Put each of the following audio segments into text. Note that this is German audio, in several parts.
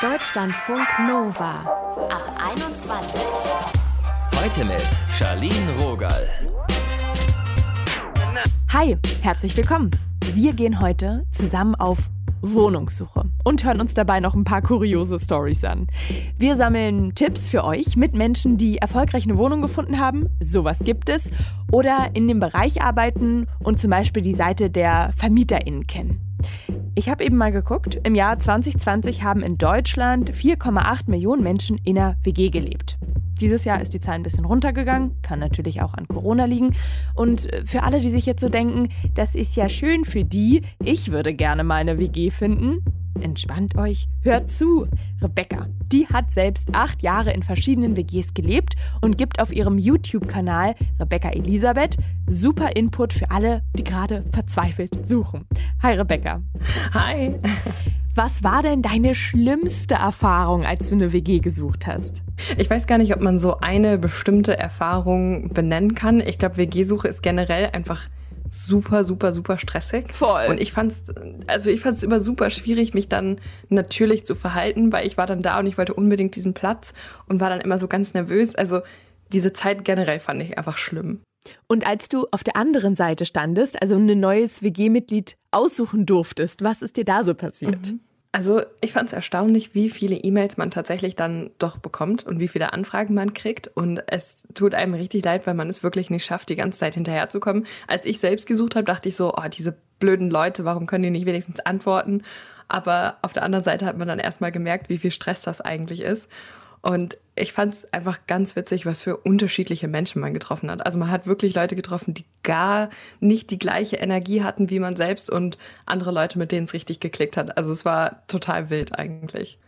Deutschlandfunk Nova ab 21. Heute mit Charlene Rogal. Hi, herzlich willkommen. Wir gehen heute zusammen auf Wohnungssuche und hören uns dabei noch ein paar kuriose Stories an. Wir sammeln Tipps für euch mit Menschen, die erfolgreich eine Wohnung gefunden haben, sowas gibt es, oder in dem Bereich arbeiten und zum Beispiel die Seite der VermieterInnen kennen. Ich habe eben mal geguckt, im Jahr 2020 haben in Deutschland 4,8 Millionen Menschen in einer WG gelebt. Dieses Jahr ist die Zahl ein bisschen runtergegangen, kann natürlich auch an Corona liegen. Und für alle, die sich jetzt so denken, das ist ja schön für die, ich würde gerne mal eine WG finden, Entspannt euch, hört zu. Rebecca, die hat selbst acht Jahre in verschiedenen WGs gelebt und gibt auf ihrem YouTube-Kanal Rebecca Elisabeth super Input für alle, die gerade verzweifelt suchen. Hi Rebecca. Hi. Was war denn deine schlimmste Erfahrung, als du eine WG gesucht hast? Ich weiß gar nicht, ob man so eine bestimmte Erfahrung benennen kann. Ich glaube, WG-Suche ist generell einfach super, super, super stressig. Voll. Und ich fand's, also ich fand's immer super schwierig, mich dann natürlich zu verhalten, weil ich war dann da und ich wollte unbedingt diesen Platz und war dann immer so ganz nervös. Also diese Zeit generell fand ich einfach schlimm. Und als du auf der anderen Seite standest, also ein neues WG-Mitglied aussuchen durftest, was ist dir da so passiert? Mhm. Also ich fand es erstaunlich, wie viele E-Mails man tatsächlich dann doch bekommt und wie viele Anfragen man kriegt. Und es tut einem richtig leid, weil man es wirklich nicht schafft, die ganze Zeit hinterherzukommen. Als ich selbst gesucht habe, dachte ich so, oh, diese blöden Leute, warum können die nicht wenigstens antworten? Aber auf der anderen Seite hat man dann erstmal gemerkt, wie viel Stress das eigentlich ist. Und ich fand es einfach ganz witzig, was für unterschiedliche Menschen man getroffen hat. Also man hat wirklich Leute getroffen, die gar nicht die gleiche Energie hatten wie man selbst und andere Leute, mit denen es richtig geklickt hat. Also es war total wild eigentlich.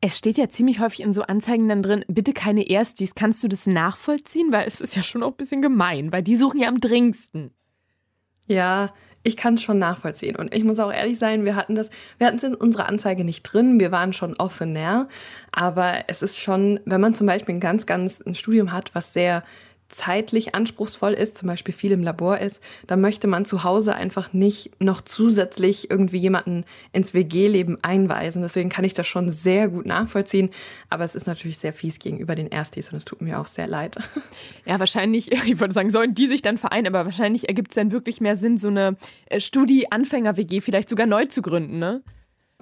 Es steht ja ziemlich häufig in so Anzeigen dann drin, bitte keine Erstis. Kannst du das nachvollziehen? Weil es ist ja schon auch ein bisschen gemein, weil die suchen ja am dringendsten. Ja, ich kann es schon nachvollziehen. Und ich muss auch ehrlich sein, wir hatten das, wir hatten es in unserer Anzeige nicht drin, wir waren schon offener. Aber es ist schon, wenn man zum Beispiel ein ganz, ganz ein Studium hat, was sehr zeitlich anspruchsvoll ist, zum Beispiel viel im Labor ist, dann möchte man zu Hause einfach nicht noch zusätzlich irgendwie jemanden ins WG-Leben einweisen. Deswegen kann ich das schon sehr gut nachvollziehen. Aber es ist natürlich sehr fies gegenüber den Erstis und es tut mir auch sehr leid. Ja, wahrscheinlich, ich würde sagen, sollen die sich dann vereinen, aber wahrscheinlich ergibt es dann wirklich mehr Sinn, so eine äh, Studi-Anfänger-WG vielleicht sogar neu zu gründen, ne?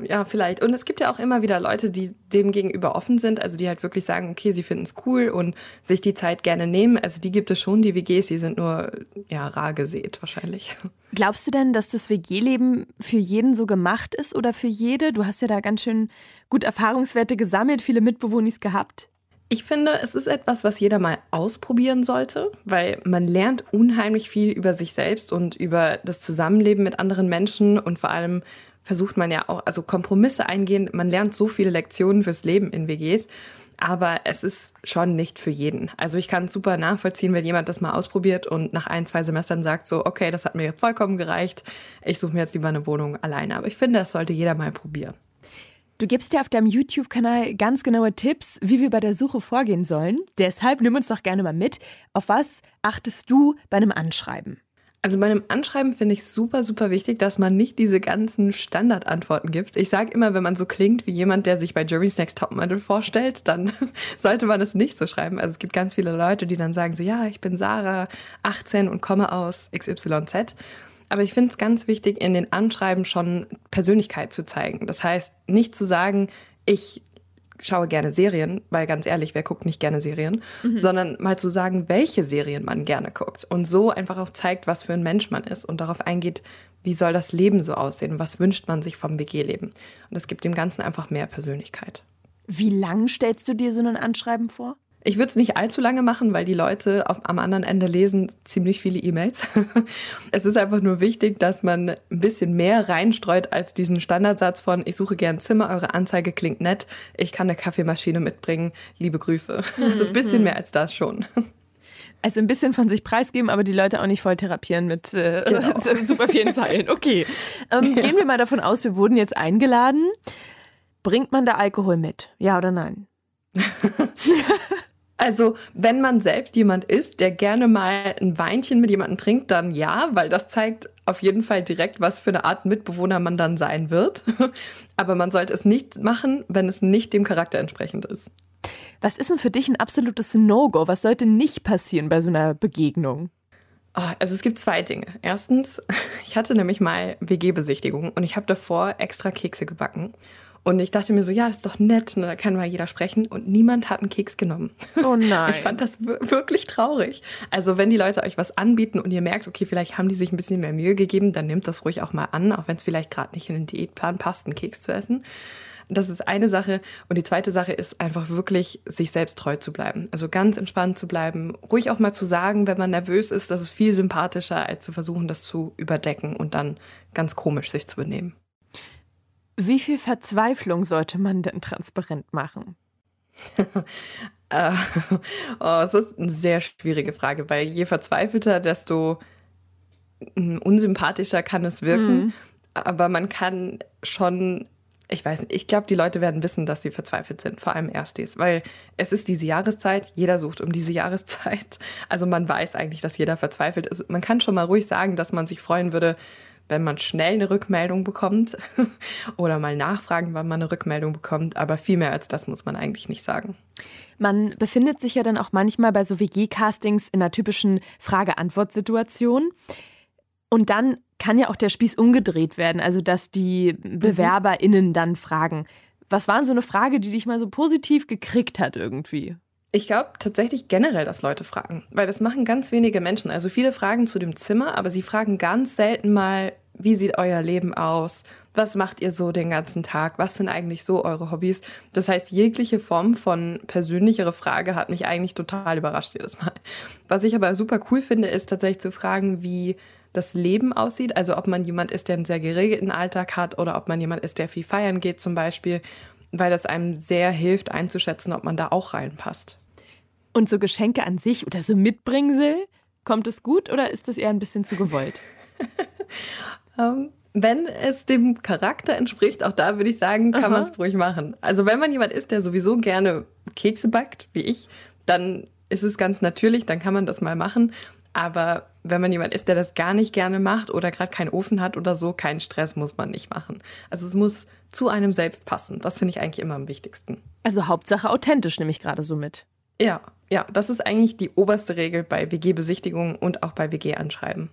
Ja, vielleicht. Und es gibt ja auch immer wieder Leute, die dem gegenüber offen sind, also die halt wirklich sagen, okay, sie finden es cool und sich die Zeit gerne nehmen. Also die gibt es schon, die WGs, die sind nur ja rar gesät wahrscheinlich. Glaubst du denn, dass das WG-Leben für jeden so gemacht ist oder für jede? Du hast ja da ganz schön gut Erfahrungswerte gesammelt, viele Mitbewohnis gehabt. Ich finde, es ist etwas, was jeder mal ausprobieren sollte, weil man lernt unheimlich viel über sich selbst und über das Zusammenleben mit anderen Menschen und vor allem versucht man ja auch, also Kompromisse eingehen. Man lernt so viele Lektionen fürs Leben in WGs. Aber es ist schon nicht für jeden. Also ich kann super nachvollziehen, wenn jemand das mal ausprobiert und nach ein, zwei Semestern sagt so, okay, das hat mir vollkommen gereicht. Ich suche mir jetzt lieber eine Wohnung alleine. Aber ich finde, das sollte jeder mal probieren. Du gibst ja auf deinem YouTube-Kanal ganz genaue Tipps, wie wir bei der Suche vorgehen sollen. Deshalb nimm uns doch gerne mal mit. Auf was achtest du bei einem Anschreiben? Also bei einem Anschreiben finde ich super, super wichtig, dass man nicht diese ganzen Standardantworten gibt. Ich sage immer, wenn man so klingt wie jemand, der sich bei Jerry's Next Topmodel vorstellt, dann sollte man es nicht so schreiben. Also es gibt ganz viele Leute, die dann sagen so, ja, ich bin Sarah, 18 und komme aus XYZ. Aber ich finde es ganz wichtig, in den Anschreiben schon Persönlichkeit zu zeigen. Das heißt, nicht zu sagen, ich schaue gerne Serien, weil ganz ehrlich, wer guckt nicht gerne Serien, mhm. sondern mal zu sagen, welche Serien man gerne guckt und so einfach auch zeigt, was für ein Mensch man ist und darauf eingeht, wie soll das Leben so aussehen, was wünscht man sich vom WG-Leben. Und es gibt dem Ganzen einfach mehr Persönlichkeit. Wie lang stellst du dir so ein Anschreiben vor? Ich würde es nicht allzu lange machen, weil die Leute auf, am anderen Ende lesen ziemlich viele E-Mails. es ist einfach nur wichtig, dass man ein bisschen mehr reinstreut als diesen Standardsatz von ich suche gern Zimmer, eure Anzeige klingt nett, ich kann eine Kaffeemaschine mitbringen, liebe Grüße. Also ein bisschen mehr als das schon. Also ein bisschen von sich preisgeben, aber die Leute auch nicht voll therapieren mit äh, genau. super vielen Zeilen. Okay. Ähm, ja. Gehen wir mal davon aus, wir wurden jetzt eingeladen. Bringt man da Alkohol mit? Ja oder nein? Also, wenn man selbst jemand ist, der gerne mal ein Weinchen mit jemandem trinkt, dann ja, weil das zeigt auf jeden Fall direkt, was für eine Art Mitbewohner man dann sein wird. Aber man sollte es nicht machen, wenn es nicht dem Charakter entsprechend ist. Was ist denn für dich ein absolutes No-Go? Was sollte nicht passieren bei so einer Begegnung? Oh, also es gibt zwei Dinge. Erstens, ich hatte nämlich mal WG-Besichtigung und ich habe davor extra Kekse gebacken. Und ich dachte mir so, ja, das ist doch nett, ne, da kann mal jeder sprechen. Und niemand hat einen Keks genommen. Oh nein. Ich fand das wirklich traurig. Also wenn die Leute euch was anbieten und ihr merkt, okay, vielleicht haben die sich ein bisschen mehr Mühe gegeben, dann nehmt das ruhig auch mal an, auch wenn es vielleicht gerade nicht in den Diätplan passt, einen Keks zu essen. Das ist eine Sache. Und die zweite Sache ist einfach wirklich, sich selbst treu zu bleiben. Also ganz entspannt zu bleiben. Ruhig auch mal zu sagen, wenn man nervös ist, das ist viel sympathischer, als zu versuchen, das zu überdecken und dann ganz komisch sich zu benehmen. Wie viel Verzweiflung sollte man denn transparent machen? Äh, oh, das ist eine sehr schwierige Frage, weil je verzweifelter, desto hm, unsympathischer kann es wirken. Mhm. Aber man kann schon, ich weiß nicht, ich glaube, die Leute werden wissen, dass sie verzweifelt sind, vor allem Erstis, weil es ist diese Jahreszeit, jeder sucht um diese Jahreszeit. Also man weiß eigentlich, dass jeder verzweifelt ist. Man kann schon mal ruhig sagen, dass man sich freuen würde, wenn man schnell eine Rückmeldung bekommt oder mal nachfragen, wann man eine Rückmeldung bekommt. Aber viel mehr als das muss man eigentlich nicht sagen. Man befindet sich ja dann auch manchmal bei so WG-Castings in einer typischen Frage-Antwort-Situation. Und dann kann ja auch der Spieß umgedreht werden, also dass die mhm. BewerberInnen dann fragen. Was war so eine Frage, die dich mal so positiv gekriegt hat irgendwie? Ich glaube tatsächlich generell, dass Leute fragen, weil das machen ganz wenige Menschen. Also viele fragen zu dem Zimmer, aber sie fragen ganz selten mal, wie sieht euer Leben aus? Was macht ihr so den ganzen Tag? Was sind eigentlich so eure Hobbys? Das heißt, jegliche Form von persönlichere Frage hat mich eigentlich total überrascht jedes Mal. Was ich aber super cool finde, ist tatsächlich zu fragen, wie das Leben aussieht. Also ob man jemand ist, der einen sehr geregelten Alltag hat oder ob man jemand ist, der viel feiern geht zum Beispiel weil das einem sehr hilft einzuschätzen, ob man da auch reinpasst. Und so Geschenke an sich oder so Mitbringsel, kommt es gut oder ist das eher ein bisschen zu gewollt? um, ähm, wenn es dem Charakter entspricht, auch da würde ich sagen, kann man es ruhig machen. Also wenn man jemand ist, der sowieso gerne Kekse backt, wie ich, dann ist es ganz natürlich, dann kann man das mal machen. Aber wenn man jemand ist, der das gar nicht gerne macht oder gerade keinen Ofen hat oder so, keinen Stress muss man nicht machen. Also es muss zu einem selbst passen. Das finde ich eigentlich immer am wichtigsten. Also Hauptsache authentisch nehme ich gerade so mit. Ja, ja, das ist eigentlich die oberste Regel bei WG-Besichtigungen und auch bei WG-Anschreiben.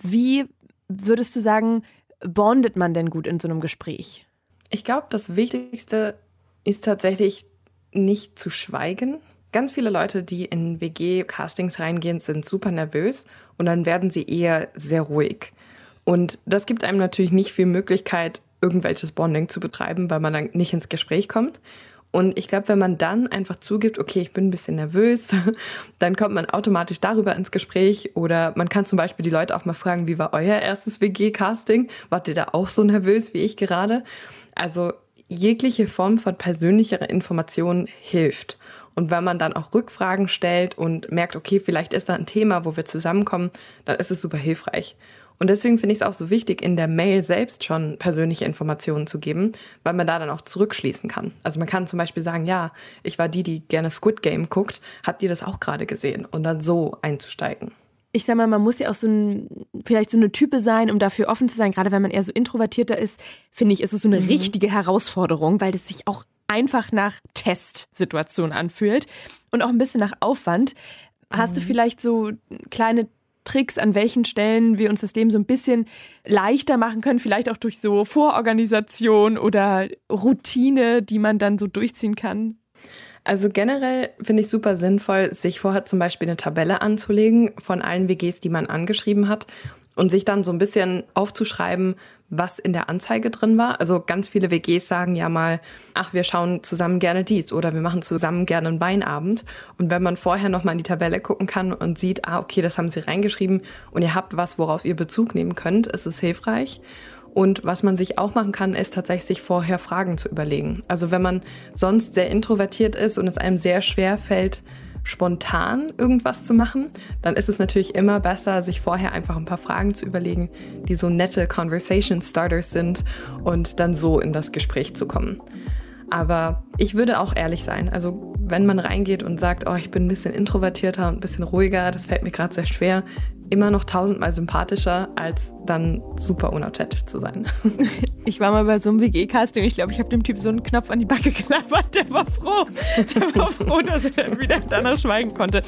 Wie würdest du sagen, bondet man denn gut in so einem Gespräch? Ich glaube, das Wichtigste ist tatsächlich nicht zu schweigen. Ganz viele Leute, die in WG-Castings reingehen, sind super nervös und dann werden sie eher sehr ruhig. Und das gibt einem natürlich nicht viel Möglichkeit, irgendwelches Bonding zu betreiben, weil man dann nicht ins Gespräch kommt. Und ich glaube, wenn man dann einfach zugibt, okay, ich bin ein bisschen nervös, dann kommt man automatisch darüber ins Gespräch. Oder man kann zum Beispiel die Leute auch mal fragen, wie war euer erstes WG-Casting? Wart ihr da auch so nervös wie ich gerade? Also jegliche Form von persönlicher Information hilft. Und wenn man dann auch Rückfragen stellt und merkt, okay, vielleicht ist da ein Thema, wo wir zusammenkommen, dann ist es super hilfreich. Und deswegen finde ich es auch so wichtig, in der Mail selbst schon persönliche Informationen zu geben, weil man da dann auch zurückschließen kann. Also man kann zum Beispiel sagen, ja, ich war die, die gerne Squid Game guckt. Habt ihr das auch gerade gesehen? Und dann so einzusteigen. Ich sag mal, man muss ja auch so ein, vielleicht so eine Type sein, um dafür offen zu sein. Gerade wenn man eher so introvertierter ist, finde ich, ist es so eine mhm. richtige Herausforderung, weil es sich auch einfach nach Testsituation anfühlt und auch ein bisschen nach Aufwand. Hast mhm. du vielleicht so kleine Tricks, an welchen Stellen wir uns das Leben so ein bisschen leichter machen können, vielleicht auch durch so Vororganisation oder Routine, die man dann so durchziehen kann? Also generell finde ich super sinnvoll, sich vorher zum Beispiel eine Tabelle anzulegen von allen WGs, die man angeschrieben hat und sich dann so ein bisschen aufzuschreiben, was in der Anzeige drin war. Also ganz viele WGs sagen ja mal, ach, wir schauen zusammen gerne dies oder wir machen zusammen gerne einen Weinabend. Und wenn man vorher nochmal in die Tabelle gucken kann und sieht, ah, okay, das haben sie reingeschrieben und ihr habt was, worauf ihr Bezug nehmen könnt, ist es hilfreich. Und was man sich auch machen kann, ist tatsächlich sich vorher Fragen zu überlegen. Also wenn man sonst sehr introvertiert ist und es einem sehr schwer fällt, spontan irgendwas zu machen, dann ist es natürlich immer besser, sich vorher einfach ein paar Fragen zu überlegen, die so nette Conversation Starters sind und dann so in das Gespräch zu kommen. Aber ich würde auch ehrlich sein. Also wenn man reingeht und sagt, oh, ich bin ein bisschen introvertierter und ein bisschen ruhiger, das fällt mir gerade sehr schwer, immer noch tausendmal sympathischer, als dann super unauthentisch zu sein. Ich war mal bei so einem WG-Casting. Ich glaube, ich habe dem Typ so einen Knopf an die Backe knabbert. Der war froh. Der war froh, dass er dann wieder danach schweigen konnte.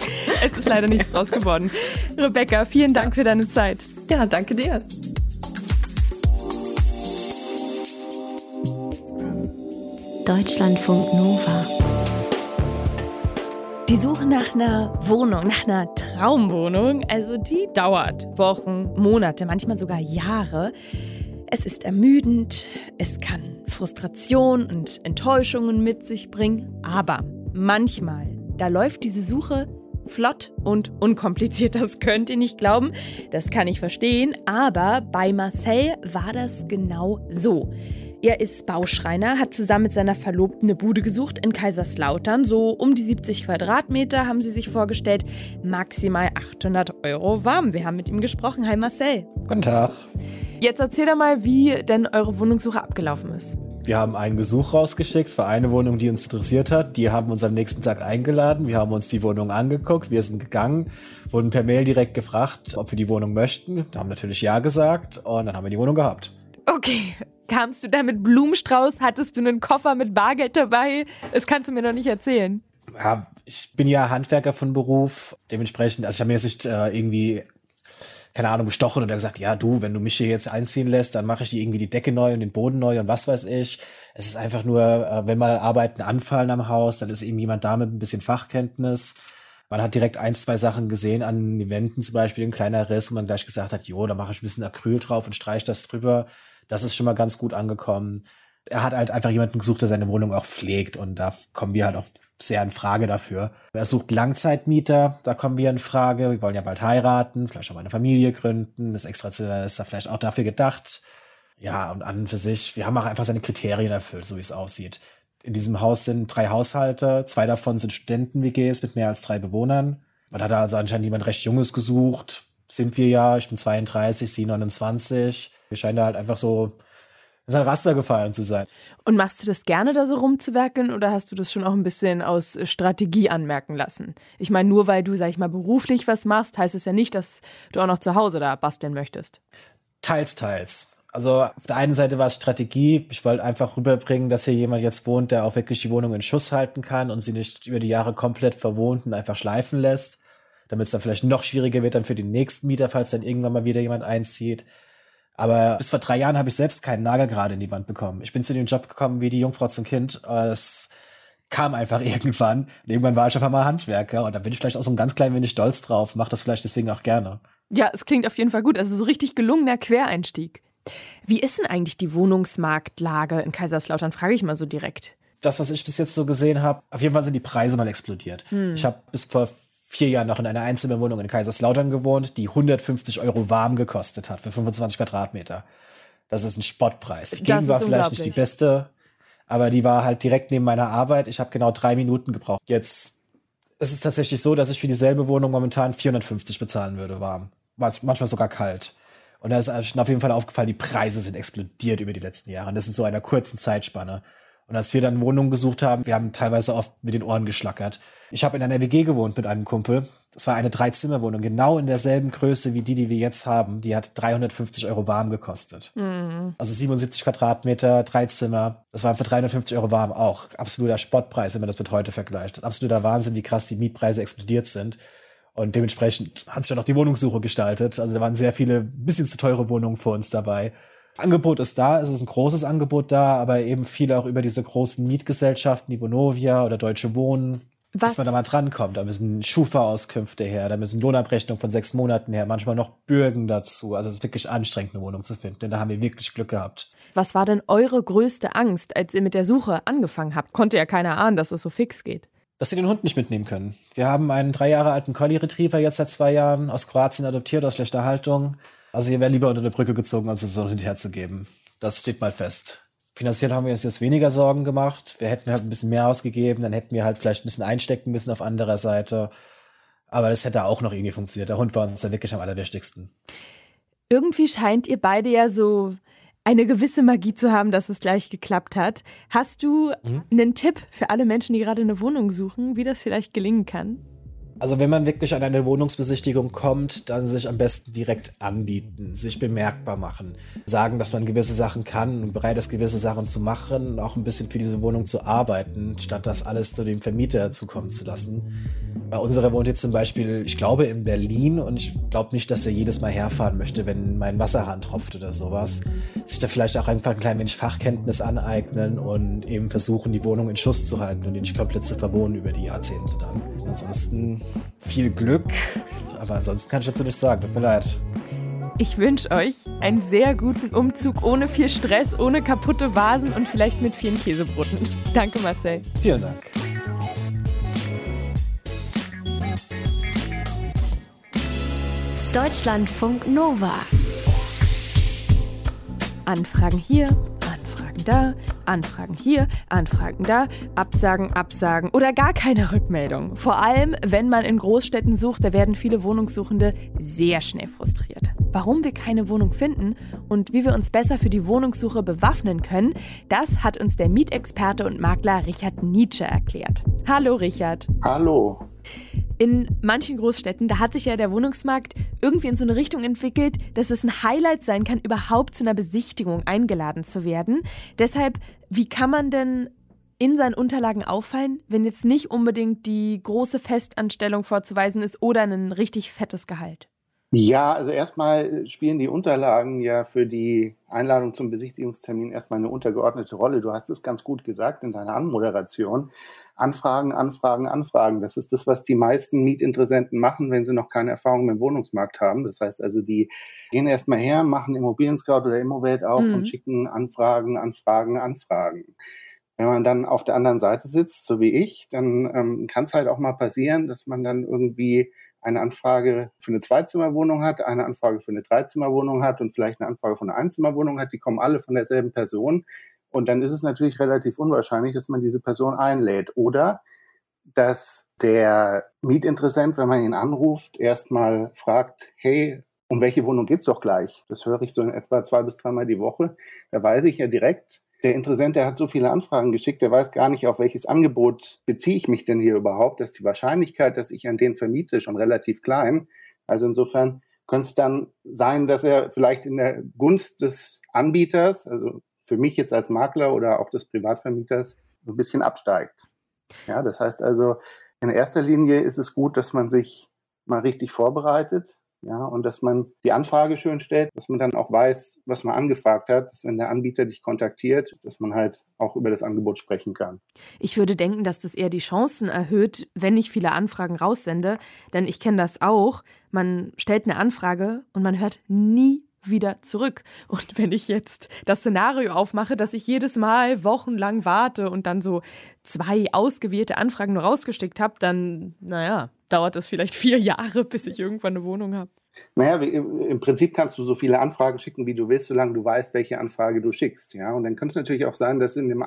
Es ist leider nichts draus geworden. Rebecca, vielen Dank für deine Zeit. Ja, danke dir. Deutschlandfunk Nova. Die Suche nach einer Wohnung, nach einer Traumwohnung, also die dauert Wochen, Monate, manchmal sogar Jahre. Es ist ermüdend, es kann Frustration und Enttäuschungen mit sich bringen, aber manchmal, da läuft diese Suche flott und unkompliziert. Das könnt ihr nicht glauben, das kann ich verstehen, aber bei Marcel war das genau so. Er ist Bauschreiner, hat zusammen mit seiner Verlobten eine Bude gesucht in Kaiserslautern. So um die 70 Quadratmeter haben sie sich vorgestellt. Maximal 800 Euro warm. Wir haben mit ihm gesprochen. Hi Marcel. Guten Tag. Jetzt erzähl doch mal, wie denn eure Wohnungssuche abgelaufen ist. Wir haben einen Gesuch rausgeschickt für eine Wohnung, die uns interessiert hat. Die haben uns am nächsten Tag eingeladen. Wir haben uns die Wohnung angeguckt. Wir sind gegangen, wurden per Mail direkt gefragt, ob wir die Wohnung möchten. Da haben natürlich Ja gesagt und dann haben wir die Wohnung gehabt. Okay, Kamst du da mit Blumenstrauß? Hattest du einen Koffer mit Bargeld dabei? Das kannst du mir noch nicht erzählen. Ja, ich bin ja Handwerker von Beruf. Dementsprechend, also ich habe mir jetzt nicht äh, irgendwie, keine Ahnung, bestochen oder gesagt, ja du, wenn du mich hier jetzt einziehen lässt, dann mache ich dir irgendwie die Decke neu und den Boden neu und was weiß ich. Es ist einfach nur, äh, wenn mal Arbeiten anfallen am Haus, dann ist eben jemand da mit ein bisschen Fachkenntnis. Man hat direkt ein, zwei Sachen gesehen an den Wänden, zum Beispiel ein kleiner Riss, wo man gleich gesagt hat, jo, da mache ich ein bisschen Acryl drauf und streiche das drüber. Das ist schon mal ganz gut angekommen. Er hat halt einfach jemanden gesucht, der seine Wohnung auch pflegt und da kommen wir halt auch sehr in Frage dafür. Er sucht Langzeitmieter, da kommen wir in Frage. Wir wollen ja bald heiraten, vielleicht auch mal eine Familie gründen. Das Extrazimmer ist da vielleicht auch dafür gedacht. Ja, und an und für sich, wir haben auch einfach seine Kriterien erfüllt, so wie es aussieht. In diesem Haus sind drei Haushalte, zwei davon sind Studenten-WGs mit mehr als drei Bewohnern. Man hat also anscheinend jemand recht Junges gesucht. Sind wir ja, ich bin 32, sie 29. Wir scheinen da halt einfach so in sein Raster gefallen zu sein. Und machst du das gerne, da so rumzuwerkeln oder hast du das schon auch ein bisschen aus Strategie anmerken lassen? Ich meine, nur weil du, sag ich mal, beruflich was machst, heißt es ja nicht, dass du auch noch zu Hause da basteln möchtest. Teils, teils. Also auf der einen Seite war es Strategie. Ich wollte einfach rüberbringen, dass hier jemand jetzt wohnt, der auch wirklich die Wohnung in Schuss halten kann und sie nicht über die Jahre komplett verwohnt und einfach schleifen lässt, damit es dann vielleicht noch schwieriger wird dann für den nächsten Mieter, falls dann irgendwann mal wieder jemand einzieht. Aber bis vor drei Jahren habe ich selbst keinen Nagel gerade in die Wand bekommen. Ich bin zu dem Job gekommen wie die Jungfrau zum Kind. Es kam einfach irgendwann. Und irgendwann war ich einfach mal Handwerker und da bin ich vielleicht auch so ein ganz klein wenig stolz drauf, mache das vielleicht deswegen auch gerne. Ja, es klingt auf jeden Fall gut. Also so richtig gelungener Quereinstieg. Wie ist denn eigentlich die Wohnungsmarktlage in Kaiserslautern? Frage ich mal so direkt. Das, was ich bis jetzt so gesehen habe, auf jeden Fall sind die Preise mal explodiert. Hm. Ich habe bis vor vier Jahren noch in einer Einzimmerwohnung in Kaiserslautern gewohnt, die 150 Euro warm gekostet hat für 25 Quadratmeter. Das ist ein Spottpreis. Die Gegend war vielleicht nicht die beste, aber die war halt direkt neben meiner Arbeit. Ich habe genau drei Minuten gebraucht. Jetzt ist es tatsächlich so, dass ich für dieselbe Wohnung momentan 450 bezahlen würde, warm. Manchmal sogar kalt. Und da ist auf jeden Fall aufgefallen, die Preise sind explodiert über die letzten Jahre. Und das in so einer kurzen Zeitspanne. Und als wir dann Wohnungen gesucht haben, wir haben teilweise oft mit den Ohren geschlackert. Ich habe in einer WG gewohnt mit einem Kumpel. Das war eine Dreizimmerwohnung, genau in derselben Größe wie die, die wir jetzt haben. Die hat 350 Euro warm gekostet. Mhm. Also 77 Quadratmeter, drei Zimmer. Das war für 350 Euro warm auch. Absoluter Spottpreis, wenn man das mit heute vergleicht. Absoluter Wahnsinn, wie krass die Mietpreise explodiert sind. Und dementsprechend hat sich dann auch die Wohnungssuche gestaltet. Also da waren sehr viele bisschen zu teure Wohnungen für uns dabei. Angebot ist da, es ist ein großes Angebot da, aber eben viele auch über diese großen Mietgesellschaften, die Vonovia oder Deutsche Wohnen, Was? bis man da mal drankommt. Da müssen Schufa-Auskünfte her, da müssen Lohnabrechnungen von sechs Monaten her, manchmal noch Bürgen dazu. Also es ist wirklich anstrengend, eine Wohnung zu finden, denn da haben wir wirklich Glück gehabt. Was war denn eure größte Angst, als ihr mit der Suche angefangen habt? Konnte ja keiner ahnen, dass es so fix geht. Dass sie den Hund nicht mitnehmen können. Wir haben einen drei Jahre alten Collie Retriever jetzt seit zwei Jahren aus Kroatien adoptiert, aus schlechter Haltung. Also hier wäre lieber unter eine Brücke gezogen, als es so hinterher zu geben. Das steht mal fest. Finanziell haben wir uns jetzt weniger Sorgen gemacht. Wir hätten halt ein bisschen mehr ausgegeben, dann hätten wir halt vielleicht ein bisschen einstecken müssen auf anderer Seite. Aber das hätte auch noch irgendwie funktioniert. Der Hund war uns dann wirklich am allerwichtigsten. Irgendwie scheint ihr beide ja so eine gewisse Magie zu haben, dass es gleich geklappt hat. Hast du mhm. einen Tipp für alle Menschen, die gerade eine Wohnung suchen, wie das vielleicht gelingen kann? Also wenn man wirklich an eine Wohnungsbesichtigung kommt, dann sich am besten direkt anbieten, sich bemerkbar machen, sagen, dass man gewisse Sachen kann und bereit ist, gewisse Sachen zu machen und auch ein bisschen für diese Wohnung zu arbeiten, statt das alles zu dem Vermieter zukommen zu lassen. Bei unserer wohnt jetzt zum Beispiel, ich glaube, in Berlin und ich glaube nicht, dass er jedes Mal herfahren möchte, wenn mein Wasserhahn tropft oder sowas. Sich da vielleicht auch einfach ein klein wenig Fachkenntnis aneignen und eben versuchen, die Wohnung in Schuss zu halten und ihn nicht komplett zu verwohnen über die Jahrzehnte dann. Ansonsten viel Glück, aber ansonsten kann ich dazu nichts sagen. Tut mir leid. Ich wünsche euch einen sehr guten Umzug ohne viel Stress, ohne kaputte Vasen und vielleicht mit vielen Käsebroten. Danke, Marcel. Vielen Dank. Deutschlandfunk Nova. Anfragen hier, Anfragen da, Anfragen hier, Anfragen da, Absagen, Absagen oder gar keine Rückmeldung. Vor allem, wenn man in Großstädten sucht, da werden viele Wohnungssuchende sehr schnell frustriert. Warum wir keine Wohnung finden und wie wir uns besser für die Wohnungssuche bewaffnen können, das hat uns der Mietexperte und Makler Richard Nietzsche erklärt. Hallo Richard. Hallo in manchen Großstädten, da hat sich ja der Wohnungsmarkt irgendwie in so eine Richtung entwickelt, dass es ein Highlight sein kann, überhaupt zu einer Besichtigung eingeladen zu werden. Deshalb, wie kann man denn in seinen Unterlagen auffallen, wenn jetzt nicht unbedingt die große Festanstellung vorzuweisen ist oder ein richtig fettes Gehalt? Ja, also erstmal spielen die Unterlagen ja für die Einladung zum Besichtigungstermin erstmal eine untergeordnete Rolle. Du hast es ganz gut gesagt in deiner Anmoderation. Anfragen, Anfragen, Anfragen. Das ist das, was die meisten Mietinteressenten machen, wenn sie noch keine Erfahrung mit dem Wohnungsmarkt haben. Das heißt also, die gehen erstmal her, machen Immobilien-Scout oder Immowelt auf mhm. und schicken Anfragen, Anfragen, Anfragen. Wenn man dann auf der anderen Seite sitzt, so wie ich, dann ähm, kann es halt auch mal passieren, dass man dann irgendwie eine Anfrage für eine Zweizimmerwohnung hat, eine Anfrage für eine Dreizimmerwohnung hat und vielleicht eine Anfrage für eine Einzimmerwohnung hat, die kommen alle von derselben Person. Und dann ist es natürlich relativ unwahrscheinlich, dass man diese Person einlädt. Oder dass der Mietinteressent, wenn man ihn anruft, erstmal fragt, hey, um welche Wohnung geht's doch gleich? Das höre ich so in etwa zwei bis dreimal die Woche. Da weiß ich ja direkt, der Interessent, der hat so viele Anfragen geschickt, der weiß gar nicht, auf welches Angebot beziehe ich mich denn hier überhaupt. Das ist die Wahrscheinlichkeit, dass ich an den vermiete, schon relativ klein. Also insofern könnte es dann sein, dass er vielleicht in der Gunst des Anbieters, also für mich jetzt als Makler oder auch des Privatvermieters, ein bisschen absteigt. Ja, das heißt also, in erster Linie ist es gut, dass man sich mal richtig vorbereitet, ja, und dass man die Anfrage schön stellt, dass man dann auch weiß, was man angefragt hat, dass wenn der Anbieter dich kontaktiert, dass man halt auch über das Angebot sprechen kann. Ich würde denken, dass das eher die Chancen erhöht, wenn ich viele Anfragen raussende, denn ich kenne das auch. Man stellt eine Anfrage und man hört nie wieder zurück. Und wenn ich jetzt das Szenario aufmache, dass ich jedes Mal wochenlang warte und dann so zwei ausgewählte Anfragen nur rausgesteckt habe, dann, naja, dauert das vielleicht vier Jahre, bis ich irgendwann eine Wohnung habe. Naja, im Prinzip kannst du so viele Anfragen schicken, wie du willst, solange du weißt, welche Anfrage du schickst. Ja? Und dann könnte es natürlich auch sein, dass in dem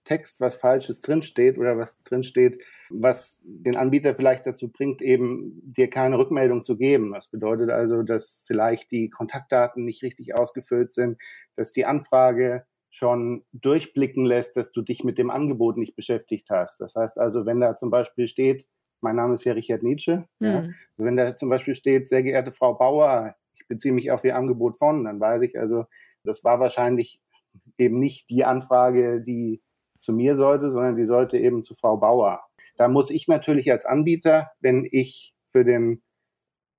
Anfragentext was Falsches drinsteht oder was drinsteht, was den Anbieter vielleicht dazu bringt, eben dir keine Rückmeldung zu geben. Das bedeutet also, dass vielleicht die Kontaktdaten nicht richtig ausgefüllt sind, dass die Anfrage schon durchblicken lässt, dass du dich mit dem Angebot nicht beschäftigt hast. Das heißt also, wenn da zum Beispiel steht, mein Name ist ja Richard Nietzsche. Mhm. Ja. Also wenn da zum Beispiel steht, sehr geehrte Frau Bauer, ich beziehe mich auf Ihr Angebot von, dann weiß ich also, das war wahrscheinlich eben nicht die Anfrage, die zu mir sollte, sondern die sollte eben zu Frau Bauer. Da muss ich natürlich als Anbieter, wenn ich für den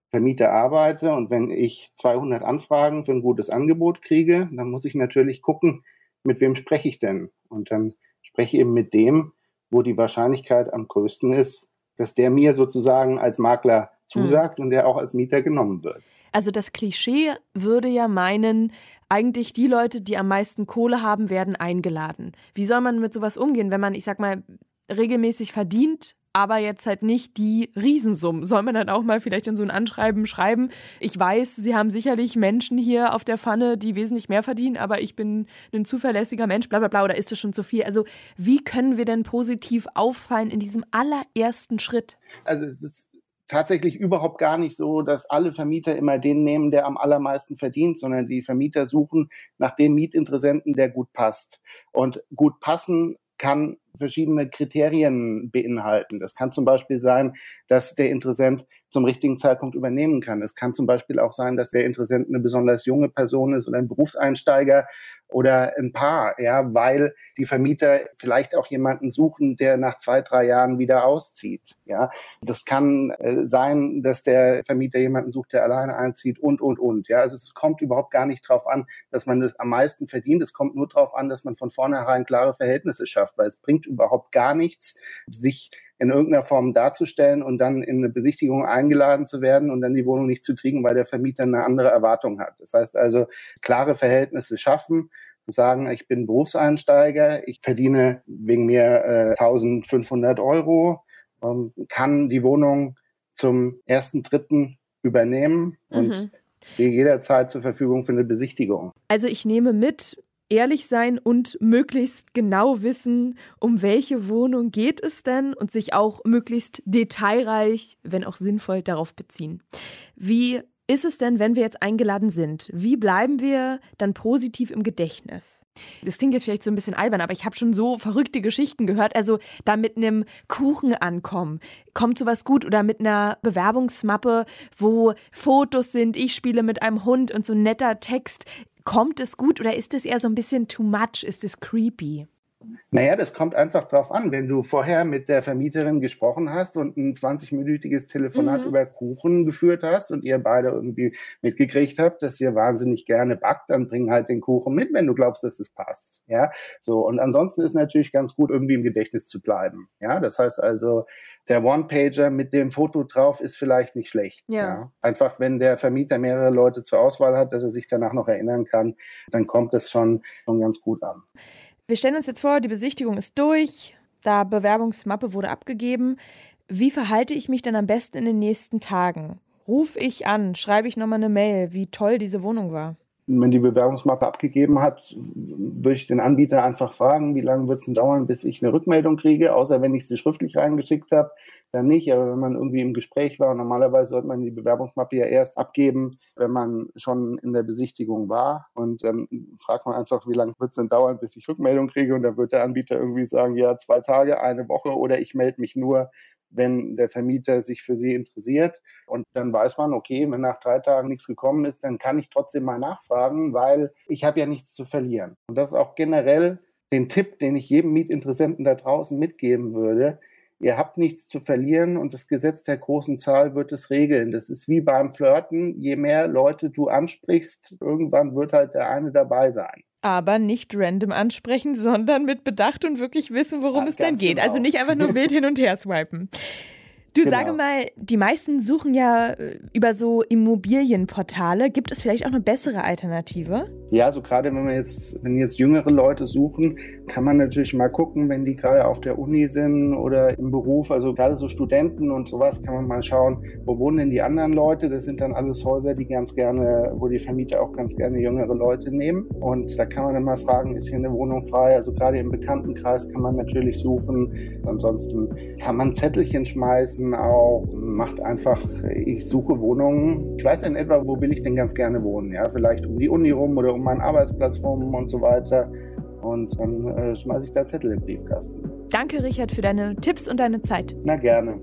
Vermieter arbeite und wenn ich 200 Anfragen für ein gutes Angebot kriege, dann muss ich natürlich gucken, mit wem spreche ich denn? Und dann spreche ich eben mit dem, wo die Wahrscheinlichkeit am größten ist, dass der mir sozusagen als Makler zusagt mhm. und der auch als Mieter genommen wird. Also das Klischee würde ja meinen, eigentlich die Leute, die am meisten Kohle haben, werden eingeladen. Wie soll man mit sowas umgehen, wenn man, ich sag mal, regelmäßig verdient, aber jetzt halt nicht die Riesensummen. Soll man dann auch mal vielleicht in so ein Anschreiben schreiben, ich weiß, Sie haben sicherlich Menschen hier auf der Pfanne, die wesentlich mehr verdienen, aber ich bin ein zuverlässiger Mensch, bla bla bla, oder ist das schon zu viel? Also wie können wir denn positiv auffallen in diesem allerersten Schritt? Also es ist tatsächlich überhaupt gar nicht so, dass alle Vermieter immer den nehmen, der am allermeisten verdient, sondern die Vermieter suchen nach dem Mietinteressenten, der gut passt. Und gut passen kann verschiedene Kriterien beinhalten. Das kann zum Beispiel sein, dass der Interessent zum richtigen Zeitpunkt übernehmen kann. Es kann zum Beispiel auch sein, dass der Interessent eine besonders junge Person ist oder ein Berufseinsteiger oder ein Paar, ja, weil die Vermieter vielleicht auch jemanden suchen, der nach zwei, drei Jahren wieder auszieht, ja. Das kann äh, sein, dass der Vermieter jemanden sucht, der alleine einzieht und, und, und, ja. Also es kommt überhaupt gar nicht drauf an, dass man das am meisten verdient. Es kommt nur darauf an, dass man von vornherein klare Verhältnisse schafft, weil es bringt überhaupt gar nichts, sich in irgendeiner Form darzustellen und dann in eine Besichtigung eingeladen zu werden und dann die Wohnung nicht zu kriegen, weil der Vermieter eine andere Erwartung hat. Das heißt also, klare Verhältnisse schaffen, sagen, ich bin Berufseinsteiger, ich verdiene wegen mir äh, 1500 Euro, ähm, kann die Wohnung zum ersten, dritten übernehmen mhm. und stehe jederzeit zur Verfügung für eine Besichtigung. Also ich nehme mit, ehrlich sein und möglichst genau wissen, um welche Wohnung geht es denn und sich auch möglichst detailreich, wenn auch sinnvoll, darauf beziehen. Wie ist es denn, wenn wir jetzt eingeladen sind? Wie bleiben wir dann positiv im Gedächtnis? Das klingt jetzt vielleicht so ein bisschen albern, aber ich habe schon so verrückte Geschichten gehört. Also da mit einem Kuchen ankommen, kommt sowas gut oder mit einer Bewerbungsmappe, wo Fotos sind, ich spiele mit einem Hund und so netter Text. Kommt es gut oder ist es eher so ein bisschen too much? Ist es creepy? Naja, das kommt einfach drauf an. Wenn du vorher mit der Vermieterin gesprochen hast und ein 20-minütiges Telefonat mhm. über Kuchen geführt hast und ihr beide irgendwie mitgekriegt habt, dass ihr wahnsinnig gerne backt, dann bring halt den Kuchen mit, wenn du glaubst, dass es passt. Ja, so. Und ansonsten ist natürlich ganz gut, irgendwie im Gedächtnis zu bleiben. Ja, das heißt also, der One-Pager mit dem Foto drauf ist vielleicht nicht schlecht. Ja. ja. Einfach, wenn der Vermieter mehrere Leute zur Auswahl hat, dass er sich danach noch erinnern kann, dann kommt es schon, schon ganz gut an. Wir stellen uns jetzt vor, die Besichtigung ist durch, da Bewerbungsmappe wurde abgegeben. Wie verhalte ich mich dann am besten in den nächsten Tagen? Ruf ich an, schreibe ich nochmal eine Mail, wie toll diese Wohnung war? Wenn die Bewerbungsmappe abgegeben hat, würde ich den Anbieter einfach fragen, wie lange wird es denn dauern, bis ich eine Rückmeldung kriege, außer wenn ich sie schriftlich reingeschickt habe, dann nicht. Aber wenn man irgendwie im Gespräch war, normalerweise sollte man die Bewerbungsmappe ja erst abgeben, wenn man schon in der Besichtigung war. Und dann fragt man einfach, wie lange wird es denn dauern, bis ich Rückmeldung kriege. Und dann wird der Anbieter irgendwie sagen, ja, zwei Tage, eine Woche oder ich melde mich nur, wenn der Vermieter sich für sie interessiert. Und dann weiß man, okay, wenn nach drei Tagen nichts gekommen ist, dann kann ich trotzdem mal nachfragen, weil ich habe ja nichts zu verlieren. Und das ist auch generell den Tipp, den ich jedem Mietinteressenten da draußen mitgeben würde. Ihr habt nichts zu verlieren und das Gesetz der großen Zahl wird es regeln. Das ist wie beim Flirten. Je mehr Leute du ansprichst, irgendwann wird halt der eine dabei sein aber nicht random ansprechen, sondern mit Bedacht und wirklich wissen, worum ja, es dann geht. Also genau. Also nicht einfach nur wild hin und her swipen. Du genau. sage mal, die meisten suchen ja äh, über so Immobilienportale. Gibt es vielleicht auch eine bessere Alternative? Ja, also gerade wenn man jetzt, wenn jetzt jüngere Leute suchen, kann man natürlich mal gucken, wenn die gerade auf der Uni sind oder im Beruf, also gerade so Studenten und sowas, kann man mal schauen, wo wohnen denn die anderen Leute? Das sind dann alles Häuser, die ganz gerne, wo die Vermieter auch ganz gerne jüngere Leute nehmen. Und da kann man dann mal fragen, ist hier eine Wohnung frei? Also gerade im Bekanntenkreis kann man natürlich suchen. Ansonsten kann man Zettelchen schmeißen auch, macht einfach, ich suche Wohnungen. Ich weiß in etwa, wo will ich denn ganz gerne wohnen. Ja, vielleicht um die Uni rum oder um meinen Arbeitsplatz rum und so weiter. Und dann äh, schmeiße ich da Zettel im Briefkasten. Danke, Richard, für deine Tipps und deine Zeit. Na gerne.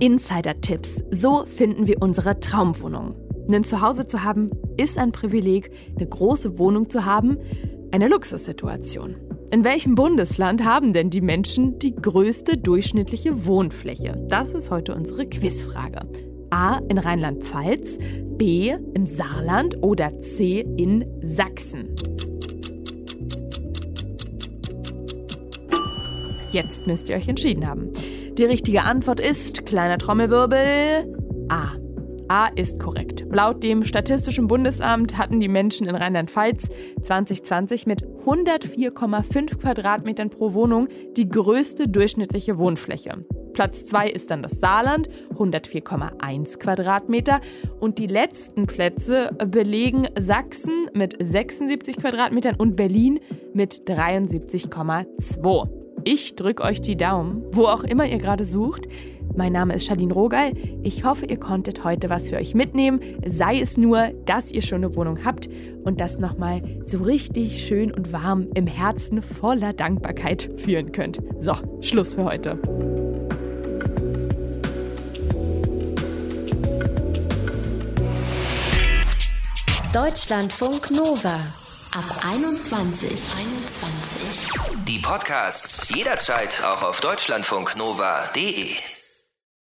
Insider-Tipps. So finden wir unsere Traumwohnung. Ein Zuhause zu haben, ist ein Privileg. Eine große Wohnung zu haben, eine Luxussituation. In welchem Bundesland haben denn die Menschen die größte durchschnittliche Wohnfläche? Das ist heute unsere Quizfrage. A in Rheinland-Pfalz, B im Saarland oder C in Sachsen. Jetzt müsst ihr euch entschieden haben. Die richtige Antwort ist, kleiner Trommelwirbel, A. A ist korrekt. Laut dem Statistischen Bundesamt hatten die Menschen in Rheinland-Pfalz 2020 mit 104,5 Quadratmetern pro Wohnung die größte durchschnittliche Wohnfläche. Platz 2 ist dann das Saarland, 104,1 Quadratmeter. Und die letzten Plätze belegen Sachsen mit 76 Quadratmetern und Berlin mit 73,2. Ich drücke euch die Daumen, wo auch immer ihr gerade sucht. Mein Name ist Charlene Rogal. Ich hoffe, ihr konntet heute was für euch mitnehmen. Sei es nur, dass ihr schon eine Wohnung habt und das nochmal so richtig schön und warm im Herzen voller Dankbarkeit führen könnt. So, Schluss für heute. Deutschlandfunk Nova ab 21. 21. Die Podcasts jederzeit auch auf deutschlandfunknova.de.